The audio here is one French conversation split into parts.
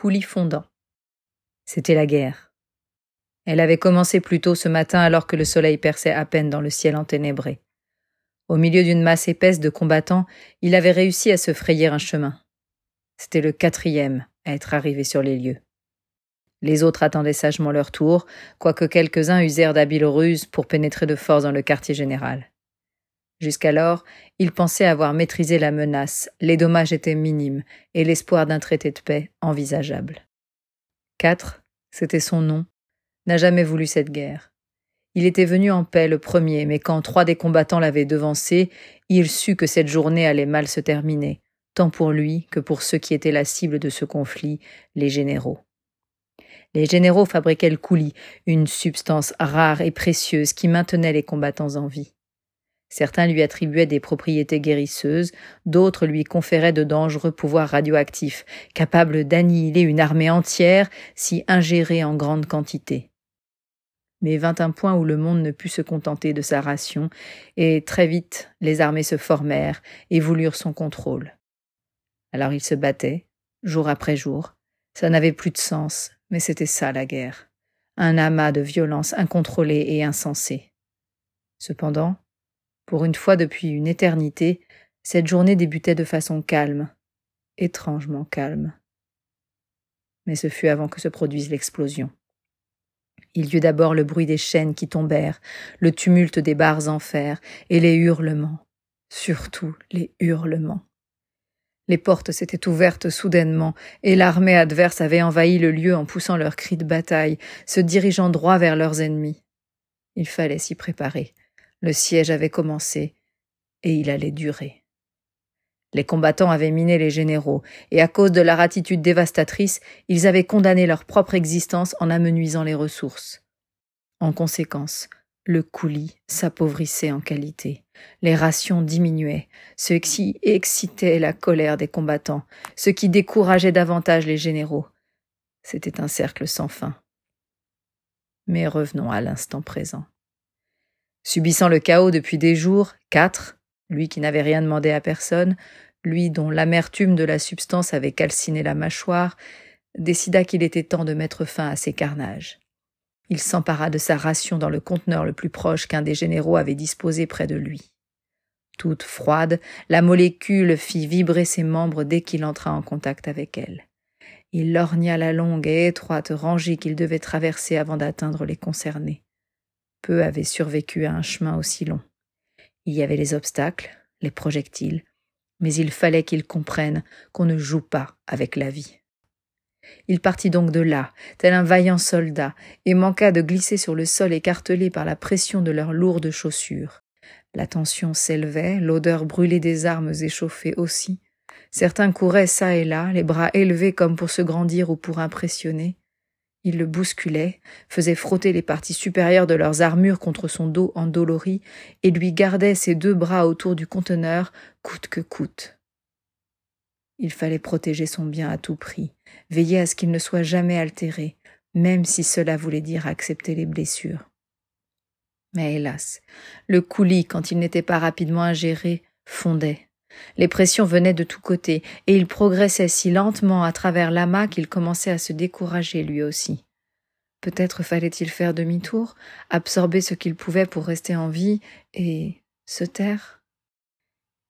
coulis fondant. C'était la guerre. Elle avait commencé plus tôt ce matin alors que le soleil perçait à peine dans le ciel enténébré. Au milieu d'une masse épaisse de combattants, il avait réussi à se frayer un chemin. C'était le quatrième à être arrivé sur les lieux. Les autres attendaient sagement leur tour, quoique quelques-uns usèrent d'habiles ruses pour pénétrer de force dans le quartier général. Jusqu'alors, il pensait avoir maîtrisé la menace, les dommages étaient minimes, et l'espoir d'un traité de paix envisageable. Quatre, c'était son nom, n'a jamais voulu cette guerre. Il était venu en paix le premier, mais quand trois des combattants l'avaient devancé, il sut que cette journée allait mal se terminer, tant pour lui que pour ceux qui étaient la cible de ce conflit, les généraux. Les généraux fabriquaient le coulis, une substance rare et précieuse qui maintenait les combattants en vie. Certains lui attribuaient des propriétés guérisseuses, d'autres lui conféraient de dangereux pouvoirs radioactifs, capables d'annihiler une armée entière si ingérée en grande quantité. Mais vint un point où le monde ne put se contenter de sa ration, et très vite les armées se formèrent et voulurent son contrôle. Alors il se battait, jour après jour. Ça n'avait plus de sens, mais c'était ça la guerre. Un amas de violence incontrôlée et insensée. Cependant, pour une fois depuis une éternité, cette journée débutait de façon calme, étrangement calme. Mais ce fut avant que se produise l'explosion. Il y eut d'abord le bruit des chaînes qui tombèrent, le tumulte des barres en fer et les hurlements, surtout les hurlements. Les portes s'étaient ouvertes soudainement, et l'armée adverse avait envahi le lieu en poussant leurs cris de bataille, se dirigeant droit vers leurs ennemis. Il fallait s'y préparer. Le siège avait commencé, et il allait durer. Les combattants avaient miné les généraux, et à cause de leur attitude dévastatrice, ils avaient condamné leur propre existence en amenuisant les ressources. En conséquence, le coulis s'appauvrissait en qualité. Les rations diminuaient, ce qui excitait la colère des combattants, ce qui décourageait davantage les généraux. C'était un cercle sans fin. Mais revenons à l'instant présent. Subissant le chaos depuis des jours, quatre, lui qui n'avait rien demandé à personne, lui dont l'amertume de la substance avait calciné la mâchoire, décida qu'il était temps de mettre fin à ces carnages. Il s'empara de sa ration dans le conteneur le plus proche qu'un des généraux avait disposé près de lui. Toute froide, la molécule fit vibrer ses membres dès qu'il entra en contact avec elle. Il lorgna la longue et étroite rangée qu'il devait traverser avant d'atteindre les concernés. Peu avaient survécu à un chemin aussi long. Il y avait les obstacles, les projectiles, mais il fallait qu'ils comprennent qu'on ne joue pas avec la vie. Il partit donc de là, tel un vaillant soldat, et manqua de glisser sur le sol écartelé par la pression de leurs lourdes chaussures. La tension s'élevait, l'odeur brûlée des armes échauffait aussi. Certains couraient çà et là, les bras élevés comme pour se grandir ou pour impressionner. Ils le bousculaient, faisaient frotter les parties supérieures de leurs armures contre son dos endolori, et lui gardaient ses deux bras autour du conteneur, coûte que coûte. Il fallait protéger son bien à tout prix, veiller à ce qu'il ne soit jamais altéré, même si cela voulait dire accepter les blessures. Mais hélas, le coulis, quand il n'était pas rapidement ingéré, fondait. Les pressions venaient de tous côtés, et il progressait si lentement à travers l'amas qu'il commençait à se décourager lui aussi. Peut-être fallait-il faire demi-tour, absorber ce qu'il pouvait pour rester en vie, et se taire.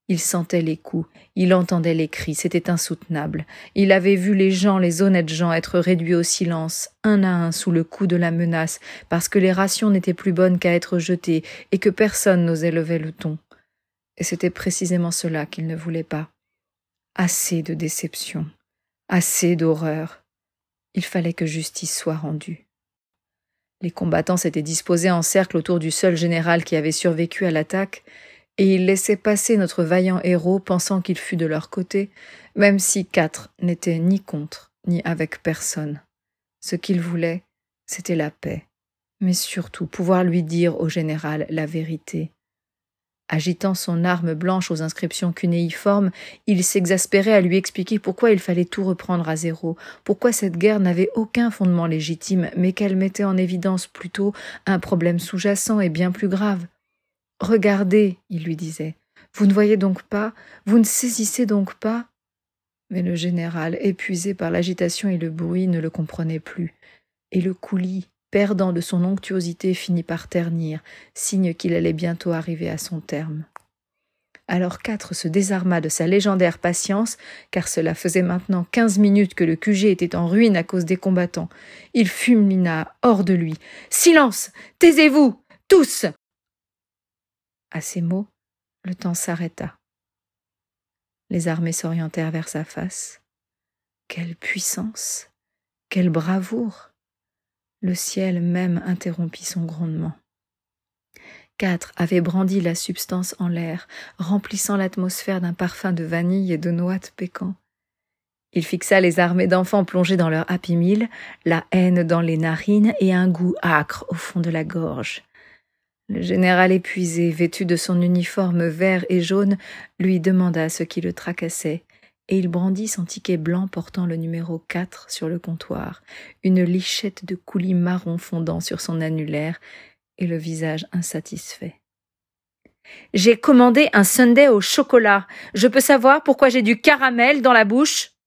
Il sentait les coups, il entendait les cris, c'était insoutenable. Il avait vu les gens, les honnêtes gens, être réduits au silence, un à un, sous le coup de la menace, parce que les rations n'étaient plus bonnes qu'à être jetées, et que personne n'osait lever le ton. Et c'était précisément cela qu'il ne voulait pas. Assez de déception, assez d'horreur. Il fallait que justice soit rendue. Les combattants s'étaient disposés en cercle autour du seul général qui avait survécu à l'attaque, et ils laissaient passer notre vaillant héros pensant qu'il fût de leur côté, même si quatre n'étaient ni contre ni avec personne. Ce qu'ils voulaient, c'était la paix, mais surtout pouvoir lui dire au général la vérité. Agitant son arme blanche aux inscriptions cunéiformes, il s'exaspérait à lui expliquer pourquoi il fallait tout reprendre à zéro, pourquoi cette guerre n'avait aucun fondement légitime, mais qu'elle mettait en évidence plutôt un problème sous-jacent et bien plus grave. Regardez, il lui disait, vous ne voyez donc pas, vous ne saisissez donc pas? Mais le général, épuisé par l'agitation et le bruit, ne le comprenait plus, et le coulis, perdant de son onctuosité, finit par ternir, signe qu'il allait bientôt arriver à son terme. Alors Quatre se désarma de sa légendaire patience, car cela faisait maintenant quinze minutes que le QG était en ruine à cause des combattants. Il fulmina hors de lui. Silence. Taisez-vous. Tous. À ces mots, le temps s'arrêta. Les armées s'orientèrent vers sa face. Quelle puissance. Quelle bravoure. Le ciel même interrompit son grondement. Quatre avait brandi la substance en l'air, remplissant l'atmosphère d'un parfum de vanille et de noix de pécan. Il fixa les armées d'enfants plongés dans leur happy meal, la haine dans les narines et un goût âcre au fond de la gorge. Le général épuisé, vêtu de son uniforme vert et jaune, lui demanda ce qui le tracassait, et il brandit son ticket blanc portant le numéro 4 sur le comptoir, une lichette de coulis marron fondant sur son annulaire, et le visage insatisfait. J'ai commandé un sundae au chocolat. Je peux savoir pourquoi j'ai du caramel dans la bouche?